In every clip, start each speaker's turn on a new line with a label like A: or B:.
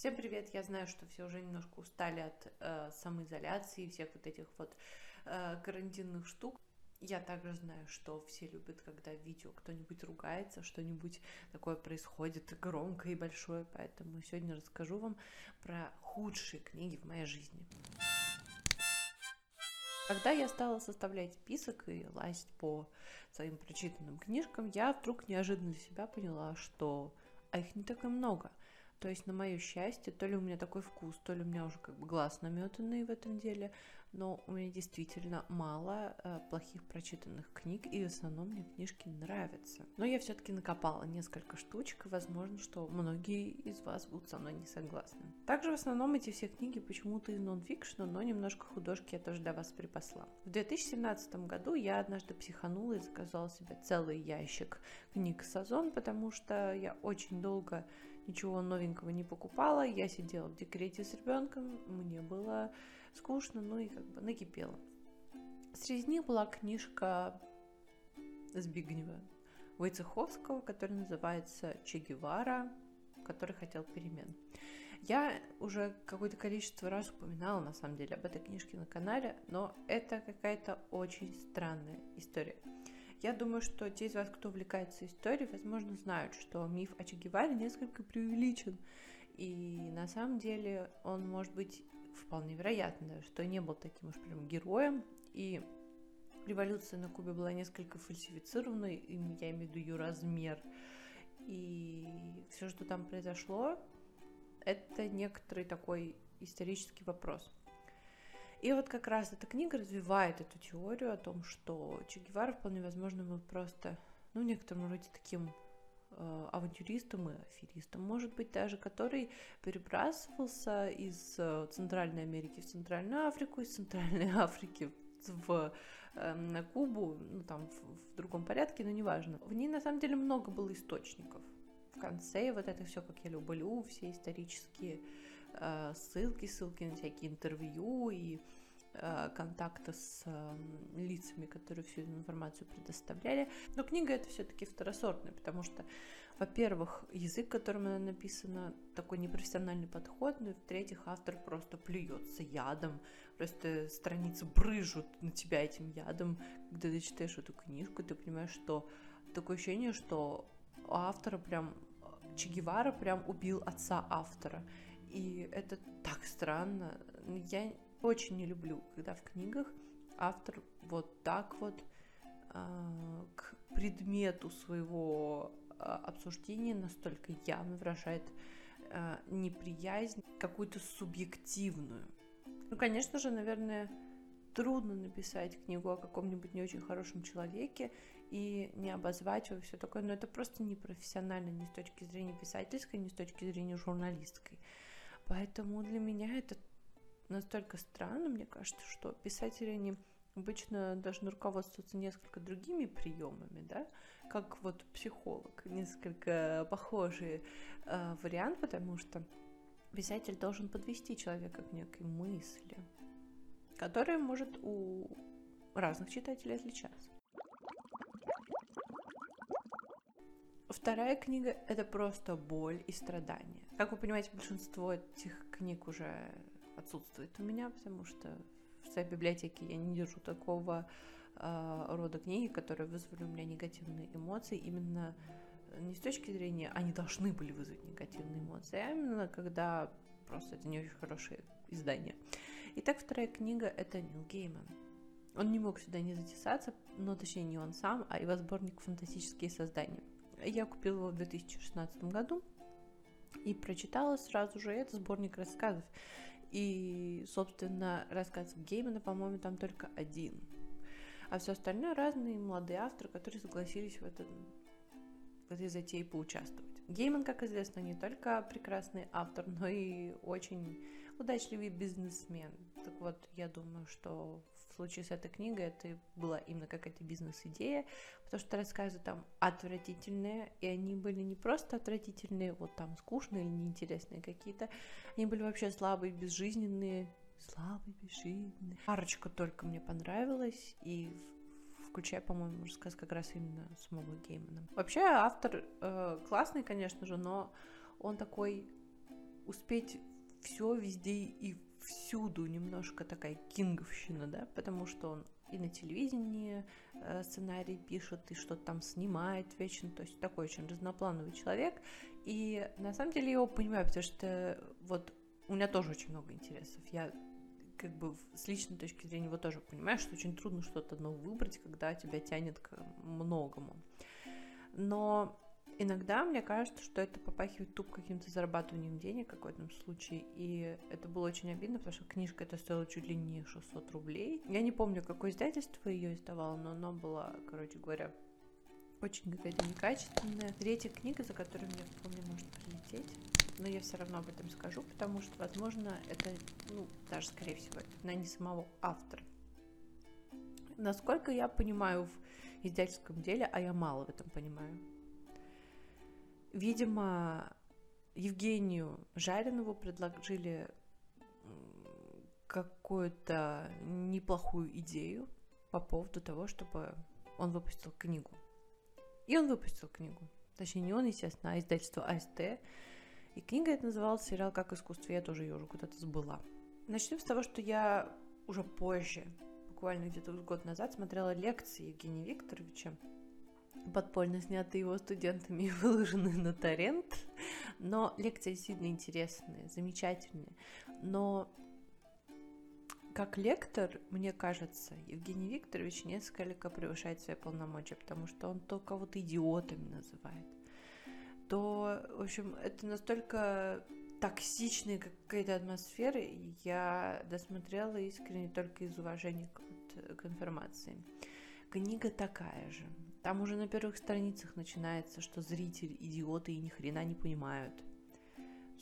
A: Всем привет! Я знаю, что все уже немножко устали от э, самоизоляции и всех вот этих вот э, карантинных штук. Я также знаю, что все любят, когда в видео кто-нибудь ругается, что-нибудь такое происходит громкое и большое, поэтому сегодня расскажу вам про худшие книги в моей жизни. Когда я стала составлять список и лазить по своим прочитанным книжкам, я вдруг неожиданно для себя поняла, что а их не так и много. То есть, на мое счастье, то ли у меня такой вкус, то ли у меня уже как бы глаз наметанный в этом деле, но у меня действительно мало э, плохих прочитанных книг, и в основном мне книжки нравятся. Но я все-таки накопала несколько штучек, и возможно, что многие из вас будут со мной не согласны. Также в основном эти все книги почему-то из нонфикшена, но немножко художки я тоже для вас припасла. В 2017 году я однажды психанула и заказала себе целый ящик книг Сазон, потому что я очень долго ничего новенького не покупала. Я сидела в декрете с ребенком, мне было скучно, ну и как бы накипело. Среди них была книжка Збигнева Войцеховского, которая называется «Че Гевара», который хотел перемен. Я уже какое-то количество раз упоминала, на самом деле, об этой книжке на канале, но это какая-то очень странная история. Я думаю, что те из вас, кто увлекается историей, возможно, знают, что миф о Че Геваре несколько преувеличен. И на самом деле он может быть вполне вероятно, что не был таким уж прям героем. И революция на Кубе была несколько фальсифицированной, и я имею в виду ее размер. И все, что там произошло, это некоторый такой исторический вопрос. И вот как раз эта книга развивает эту теорию о том, что Че Гевара вполне возможно был просто, ну, в некотором роде таким э, авантюристом и аферистом, может быть, даже который перебрасывался из э, Центральной Америки в Центральную Африку, из Центральной Африки в, э, на Кубу, ну, там, в, в другом порядке, но неважно. В ней, на самом деле, много было источников. В конце вот это все, как я люблю, все исторические ссылки, ссылки на всякие интервью и э, контакта с эм, лицами, которые всю эту информацию предоставляли. Но книга это все-таки второсортная, потому что, во-первых, язык, которым она написана, такой непрофессиональный подход, ну и в-третьих, автор просто плюется ядом, просто страницы брыжут на тебя этим ядом. Когда ты читаешь эту книжку, ты понимаешь, что такое ощущение, что автора прям Че Гевара прям убил отца автора. И это так странно. Я очень не люблю, когда в книгах автор вот так вот э, к предмету своего э, обсуждения настолько явно выражает э, неприязнь, какую-то субъективную. Ну, конечно же, наверное, трудно написать книгу о каком-нибудь не очень хорошем человеке и не обозвать его все такое, но это просто непрофессионально ни с точки зрения писательской, ни с точки зрения журналистской. Поэтому для меня это настолько странно, мне кажется, что писатели, они обычно должны руководствоваться несколько другими приемами, да, как вот психолог, несколько похожий э, вариант, потому что писатель должен подвести человека к некой мысли, которая может у разных читателей отличаться. Вторая книга — это просто боль и страдания. Как вы понимаете, большинство этих книг уже отсутствует у меня, потому что в своей библиотеке я не держу такого э, рода книги, которые вызвали у меня негативные эмоции именно не с точки зрения, они должны были вызвать негативные эмоции, а именно когда просто это не очень хорошее издание. Итак, вторая книга — это Нил Гейман. Он не мог сюда не затесаться, но точнее не он сам, а его сборник «Фантастические создания». Я купила его в 2016 году и прочитала сразу же этот сборник рассказов. И, собственно, рассказ Геймана, по-моему, там только один. А все остальное разные молодые авторы, которые согласились в, этот, в этой затее поучаствовать. Гейман, как известно, не только прекрасный автор, но и очень удачливый бизнесмен. Так вот, я думаю, что случае с этой книгой это была именно какая-то бизнес-идея, потому что рассказы там отвратительные, и они были не просто отвратительные, вот там скучные или неинтересные какие-то, они были вообще слабые, безжизненные, слабые, безжизненные. Парочка только мне понравилась, и включая, по-моему, рассказ как раз именно самого Геймана. Вообще автор э, классный, конечно же, но он такой успеть все везде и всюду немножко такая кинговщина, да, потому что он и на телевидении э, сценарий пишет, и что-то там снимает вечно, то есть такой очень разноплановый человек. И на самом деле я его понимаю, потому что вот у меня тоже очень много интересов. Я как бы с личной точки зрения его тоже понимаю, что очень трудно что-то одно выбрать, когда тебя тянет к многому. Но Иногда мне кажется, что это попахивает туп каким-то зарабатыванием денег в каком-то случае, и это было очень обидно, потому что книжка это стоила чуть ли не 600 рублей. Я не помню, какое издательство ее издавало, но оно было, короче говоря, очень какая-то некачественная. Третья книга, за которую мне вполне может прилететь, но я все равно об этом скажу, потому что, возможно, это, ну, даже, скорее всего, это не самого автора. Насколько я понимаю в издательском деле, а я мало в этом понимаю, Видимо, Евгению Жаринову предложили какую-то неплохую идею по поводу того, чтобы он выпустил книгу. И он выпустил книгу. Точнее, не он, естественно, а издательство АСТ. И книга эта называлась «Сериал как искусство». Я тоже ее уже куда-то сбыла. Начнем с того, что я уже позже, буквально где-то год назад, смотрела лекции Евгения Викторовича подпольно снятые его студентами и выложенные на торрент. Но лекции действительно интересные, замечательные. Но как лектор, мне кажется, Евгений Викторович несколько превышает свои полномочия, потому что он то кого-то идиотами называет, то, в общем, это настолько токсичная какая-то атмосфера, я досмотрела искренне только из уважения к, к информации. Книга такая же. Там уже на первых страницах начинается, что зрители идиоты и ни хрена не понимают.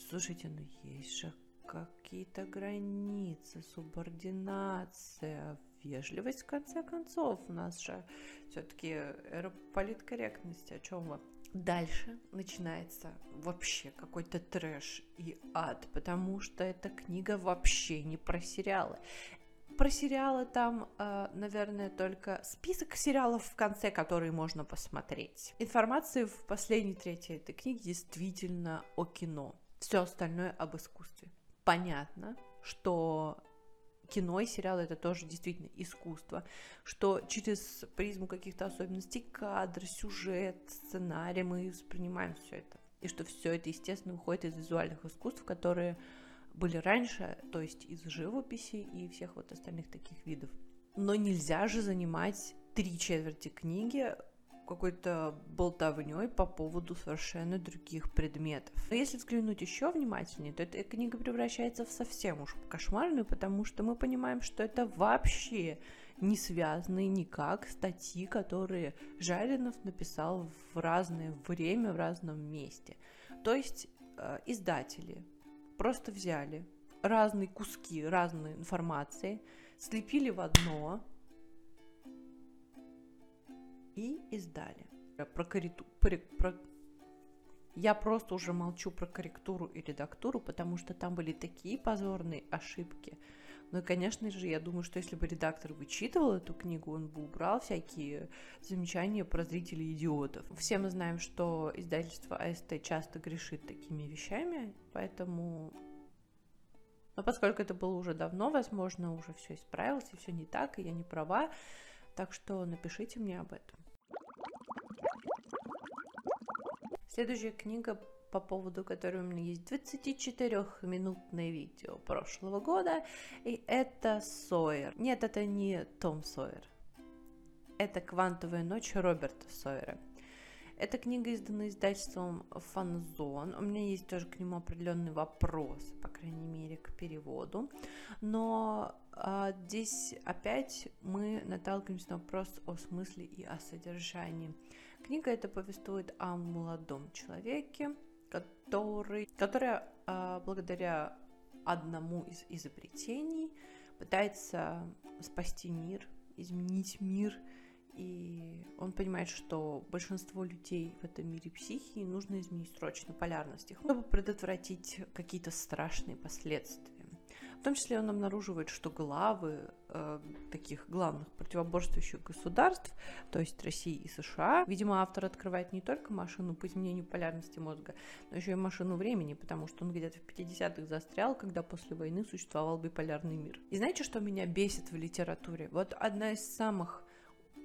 A: Слушайте, ну есть же какие-то границы, субординация, вежливость в конце концов. У нас же все-таки эра. О чем вы? Дальше начинается вообще какой-то трэш и ад, потому что эта книга вообще не про сериалы. Про сериалы там, э, наверное, только список сериалов в конце, которые можно посмотреть. Информации в последней трети этой книги действительно о кино. Все остальное об искусстве. Понятно, что кино и сериалы это тоже действительно искусство, что через призму каких-то особенностей кадр, сюжет, сценарий мы воспринимаем все это. И что все это, естественно, выходит из визуальных искусств, которые были раньше, то есть из живописи и всех вот остальных таких видов. Но нельзя же занимать три четверти книги какой-то болтовней по поводу совершенно других предметов. Но если взглянуть еще внимательнее, то эта книга превращается в совсем уж кошмарную, потому что мы понимаем, что это вообще не связанные никак статьи, которые Жаринов написал в разное время, в разном месте. То есть э, издатели просто взяли разные куски разной информации, слепили в одно и издали. Про корректу... про... Я просто уже молчу про корректуру и редактуру, потому что там были такие позорные ошибки. Ну и, конечно же, я думаю, что если бы редактор вычитывал эту книгу, он бы убрал всякие замечания про зрителей идиотов. Все мы знаем, что издательство АСТ часто грешит такими вещами, поэтому... Но поскольку это было уже давно, возможно, уже все исправилось, и все не так, и я не права, так что напишите мне об этом. Следующая книга по поводу которой у меня есть 24-минутное видео прошлого года, и это Сойер. Нет, это не Том Сойер. Это «Квантовая ночь» Роберта Сойера. Эта книга издана издательством Фанзон. У меня есть тоже к нему определенный вопрос, по крайней мере, к переводу. Но а, здесь опять мы наталкиваемся на вопрос о смысле и о содержании. Книга эта повествует о молодом человеке, который, которая а, благодаря одному из изобретений пытается спасти мир, изменить мир, и он понимает, что большинство людей в этом мире психии нужно изменить срочно полярность их, чтобы предотвратить какие-то страшные последствия. В том числе он обнаруживает, что главы э, таких главных противоборствующих государств, то есть России и США, видимо, автор открывает не только машину по изменению полярности мозга, но еще и машину времени, потому что он где-то в 50-х застрял, когда после войны существовал биполярный мир. И знаете, что меня бесит в литературе? Вот одна из самых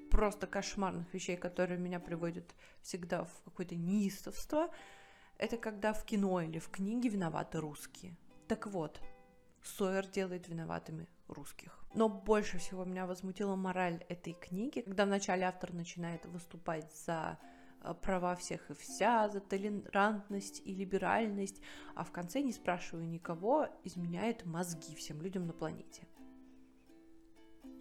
A: просто кошмарных вещей, которые меня приводят всегда в какое-то неистовство, это когда в кино или в книге виноваты русские. Так вот, Сойер делает виноватыми русских. Но больше всего меня возмутила мораль этой книги, когда вначале автор начинает выступать за э, права всех и вся, за толерантность и либеральность, а в конце, не спрашивая никого, изменяет мозги всем людям на планете.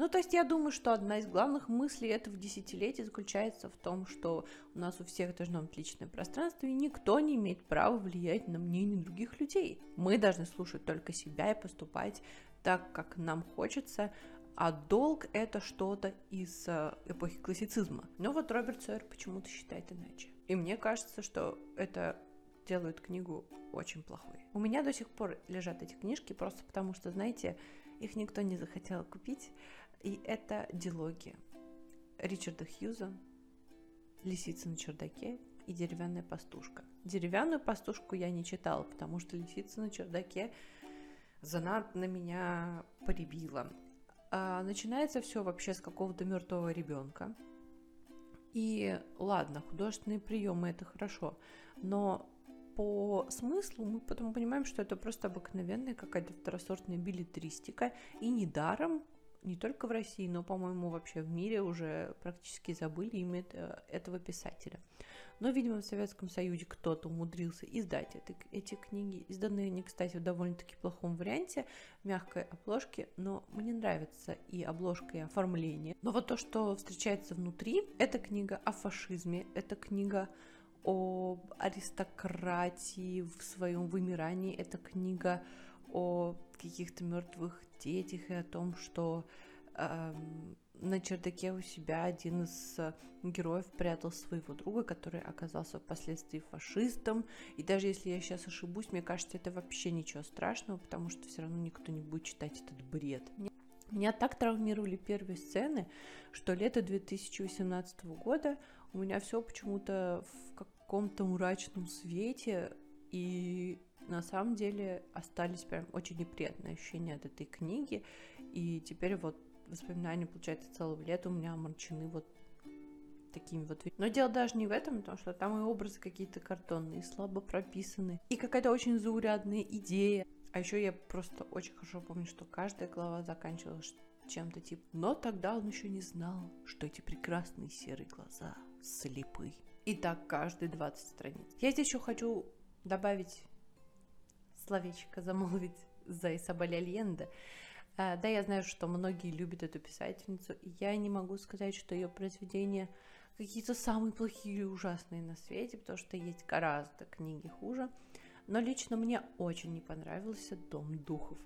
A: Ну, то есть я думаю, что одна из главных мыслей этого десятилетия заключается в том, что у нас у всех должно быть личное пространство, и никто не имеет права влиять на мнение других людей. Мы должны слушать только себя и поступать так, как нам хочется, а долг — это что-то из э, эпохи классицизма. Но вот Роберт Сойер почему-то считает иначе. И мне кажется, что это делает книгу очень плохой. У меня до сих пор лежат эти книжки просто потому, что, знаете, их никто не захотел купить, и это дилогия Ричарда Хьюза «Лисица на чердаке» и «Деревянная пастушка». Деревянную пастушку я не читала, потому что «Лисица на чердаке» занадто меня поребила. А начинается все вообще с какого-то мертвого ребенка. И ладно, художественные приемы это хорошо, но по смыслу мы потом понимаем, что это просто обыкновенная какая-то второсортная билетристика, и недаром не только в России, но, по-моему, вообще в мире уже практически забыли имя этого писателя. Но, видимо, в Советском Союзе кто-то умудрился издать это, эти книги. Изданные они, кстати, в довольно-таки плохом варианте, мягкой обложке, но мне нравится и обложка, и оформление. Но вот то, что встречается внутри, это книга о фашизме, это книга о аристократии в своем вымирании, это книга о каких-то мертвых детях и о том, что э, на чердаке у себя один из э, героев прятал своего друга, который оказался впоследствии фашистом. И даже если я сейчас ошибусь, мне кажется, это вообще ничего страшного, потому что все равно никто не будет читать этот бред. Меня так травмировали первые сцены, что лето 2018 года у меня все почему-то в каком-то мрачном свете, и на самом деле остались прям очень неприятные ощущения от этой книги, и теперь вот воспоминания, получается, целого лета у меня омрачены вот такими вот. Но дело даже не в этом, потому что там и образы какие-то картонные, слабо прописаны, и какая-то очень заурядная идея. А еще я просто очень хорошо помню, что каждая глава заканчивалась чем-то типа «Но тогда он еще не знал, что эти прекрасные серые глаза слепы». И так каждые 20 страниц. Я здесь еще хочу добавить словечко замолвить за Исабель Альенде. А, да, я знаю, что многие любят эту писательницу, и я не могу сказать, что ее произведения какие-то самые плохие или ужасные на свете, потому что есть гораздо книги хуже. Но лично мне очень не понравился «Дом духов»,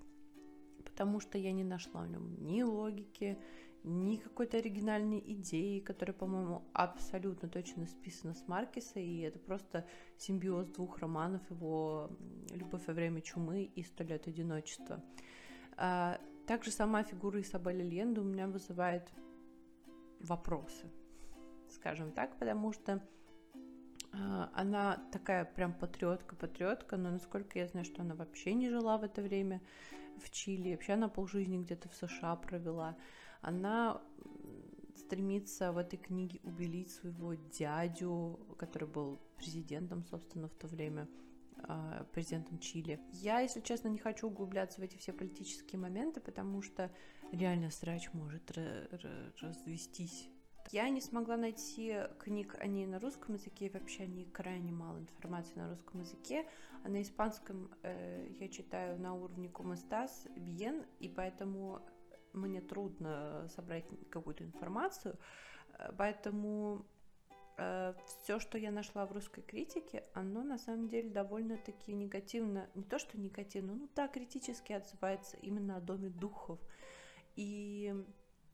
A: потому что я не нашла в нем ни логики, ни какой-то оригинальной идеи, которая, по-моему, абсолютно точно списана с Маркиса, и это просто симбиоз двух романов, его «Любовь во время чумы» и «Сто лет одиночества». А, также сама фигура Исабели Ленда у меня вызывает вопросы, скажем так, потому что а, она такая прям патриотка-патриотка, но насколько я знаю, что она вообще не жила в это время в Чили, вообще она полжизни где-то в США провела она стремится в этой книге убелить своего дядю, который был президентом, собственно, в то время, а, президентом Чили. Я, если честно, не хочу углубляться в эти все политические моменты, потому что реально срач может развестись. Я не смогла найти книг о ней на русском языке, вообще о ней крайне мало информации на русском языке, а на испанском э, я читаю на уровне Коместас, Bien, и поэтому мне трудно собрать какую-то информацию, э, поэтому э, все, что я нашла в русской критике, оно на самом деле довольно-таки негативно, не то что негативно, ну да, критически отзывается именно о Доме духов. И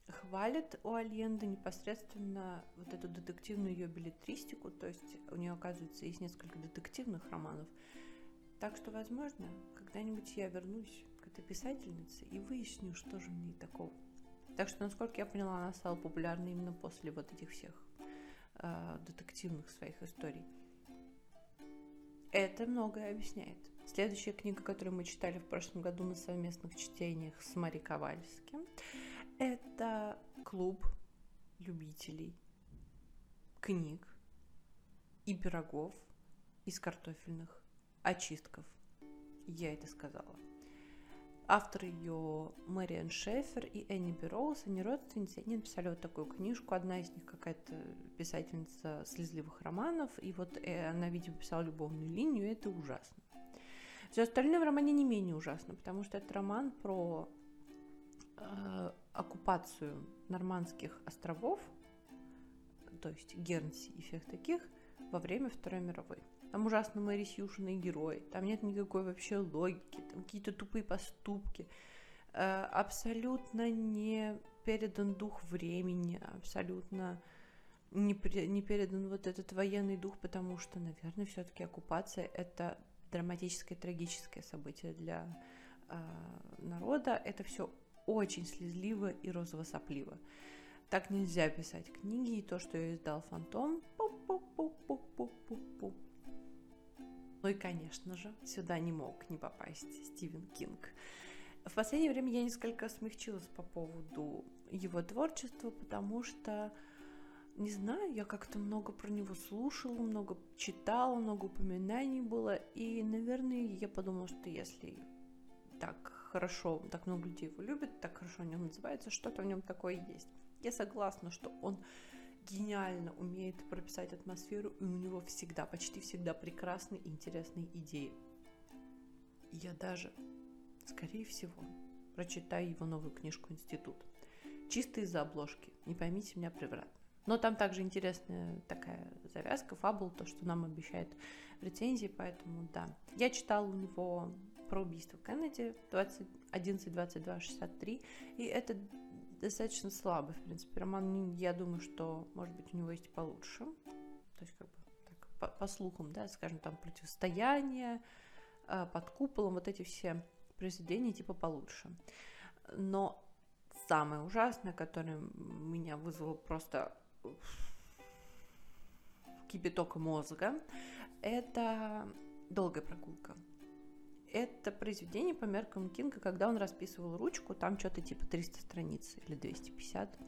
A: хвалит у Альенды непосредственно вот эту детективную ее билетристику, то есть у нее, оказывается, есть несколько детективных романов. Так что, возможно, когда-нибудь я вернусь этой писательнице и выясню, что же в ней такого. Так что, насколько я поняла, она стала популярной именно после вот этих всех э, детективных своих историй. Это многое объясняет. Следующая книга, которую мы читали в прошлом году на совместных чтениях с Мари Ковальским, это клуб любителей книг и пирогов из картофельных очистков. Я это сказала. Автор ее Мэриан Шефер и Энни Берроуз, они родственницы, они написали вот такую книжку. Одна из них какая-то писательница слезливых романов, и вот э, она, видимо, писала любовную линию, и это ужасно. Все остальное в романе не менее ужасно, потому что это роман про э, оккупацию нормандских островов, то есть Гернси и всех таких, во время Второй мировой. Там ужасно Мэри Сьюшины герои, там нет никакой вообще логики, там какие-то тупые поступки. Э, абсолютно не передан дух времени, абсолютно не, не передан вот этот военный дух, потому что, наверное, все-таки оккупация это драматическое, трагическое событие для э, народа. Это все очень слезливо и розово-сопливо. Так нельзя писать книги, и то, что я издал Фантом, пу-пу-пу-пу-пу-пу. Ну и, конечно же, сюда не мог не попасть Стивен Кинг. В последнее время я несколько смягчилась по поводу его творчества, потому что, не знаю, я как-то много про него слушала, много читала, много упоминаний было, и, наверное, я подумала, что если так хорошо, так много людей его любят, так хорошо о нем называется, что-то в нем такое есть. Я согласна, что он гениально умеет прописать атмосферу, и у него всегда, почти всегда прекрасные и интересные идеи. Я даже, скорее всего, прочитаю его новую книжку «Институт». Чисто из-за обложки, не поймите меня превратно. Но там также интересная такая завязка, фабул, то, что нам обещает рецензии, поэтому да. Я читала у него про убийство Кеннеди 20, 11, 22, 63, и это достаточно слабый, в принципе, роман. Я думаю, что, может быть, у него есть получше. То есть, как бы, так, по, по слухам, да, скажем, там, противостояние, э, под куполом, вот эти все произведения типа получше. Но самое ужасное, которое меня вызвало просто кипяток мозга, это долгая прогулка это произведение по меркам Кинга, когда он расписывал ручку, там что-то типа 300 страниц или 250.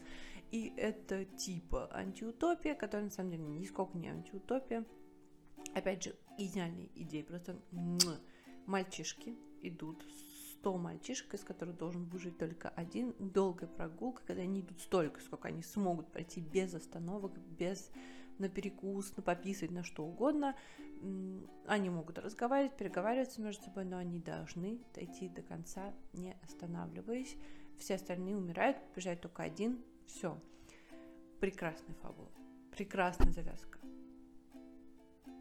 A: И это типа антиутопия, которая на самом деле нисколько не антиутопия. Опять же, идеальные идеи. Просто мальчишки идут 100 мальчишек, из которых должен выжить только один. Долгая прогулка, когда они идут столько, сколько они смогут пройти без остановок, без на перекус, на пописать, на что угодно. Они могут разговаривать, переговариваться между собой, но они должны дойти до конца, не останавливаясь. Все остальные умирают, побежает только один. Все. Прекрасная фабула. Прекрасная завязка.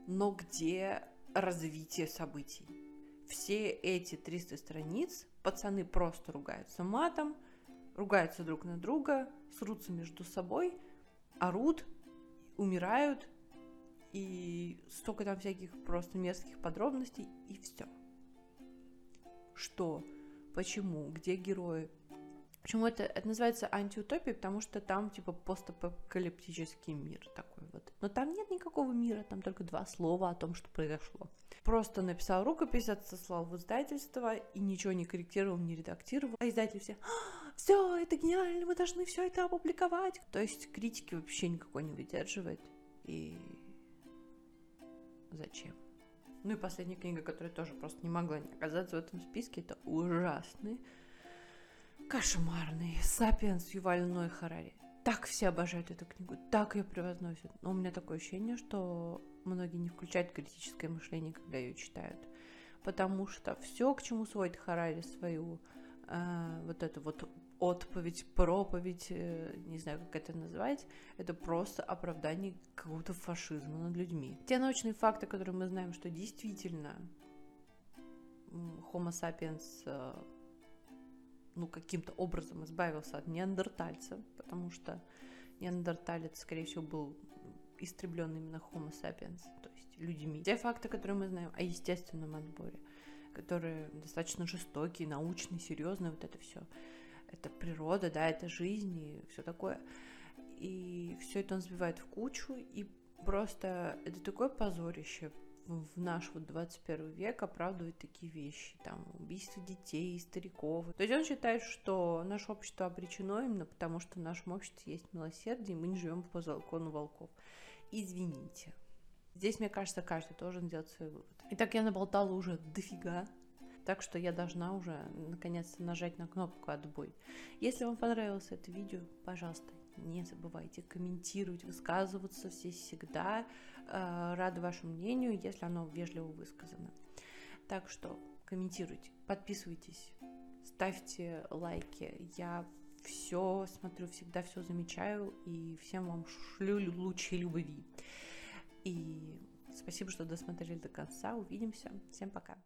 A: Но где развитие событий? Все эти 300 страниц пацаны просто ругаются матом, ругаются друг на друга, срутся между собой, орут, умирают, и столько там всяких просто мерзких подробностей, и все. Что? Почему? Где герои? Почему это, это называется антиутопией? Потому что там типа постапокалиптический мир такой вот. Но там нет никакого мира, там только два слова о том, что произошло. Просто написал рукопись, отослал в издательство и ничего не корректировал, не редактировал. А издатели все, «А, все, это гениально, мы должны все это опубликовать. То есть критики вообще никакой не выдерживает. И зачем? Ну и последняя книга, которая тоже просто не могла не оказаться в этом списке, это ужасный, кошмарный «Сапиенс» Юваль Ной Харари. Так все обожают эту книгу, так ее превозносят. Но у меня такое ощущение, что многие не включают критическое мышление, когда ее читают. Потому что все, к чему сводит Харари свою э, вот эту вот отповедь, проповедь, э, не знаю, как это назвать, это просто оправдание какого-то фашизма над людьми. Те научные факты, которые мы знаем, что действительно Homo sapiens э, ну, каким-то образом избавился от неандертальца, потому что неандерталец, скорее всего, был истреблен именно Homo sapiens, то есть людьми. Те факты, которые мы знаем о естественном отборе – которые достаточно жестокие, научные, серьезные, вот это все. Это природа, да, это жизнь и все такое. И все это он сбивает в кучу, и просто это такое позорище в наш вот 21 век оправдывать такие вещи, там, убийство детей, стариков. То есть он считает, что наше общество обречено именно потому, что в нашем обществе есть милосердие, и мы не живем по закону волков. Извините. Здесь, мне кажется, каждый должен сделать свой вывод. Итак, я наболтала уже дофига, так что я должна уже наконец-то нажать на кнопку «Отбой». Если вам понравилось это видео, пожалуйста, не забывайте комментировать, высказываться все всегда. Э, рада вашему мнению, если оно вежливо высказано. Так что комментируйте, подписывайтесь, ставьте лайки. Я все смотрю, всегда все замечаю и всем вам шлю лучи любви. И спасибо, что досмотрели до конца. Увидимся. Всем пока.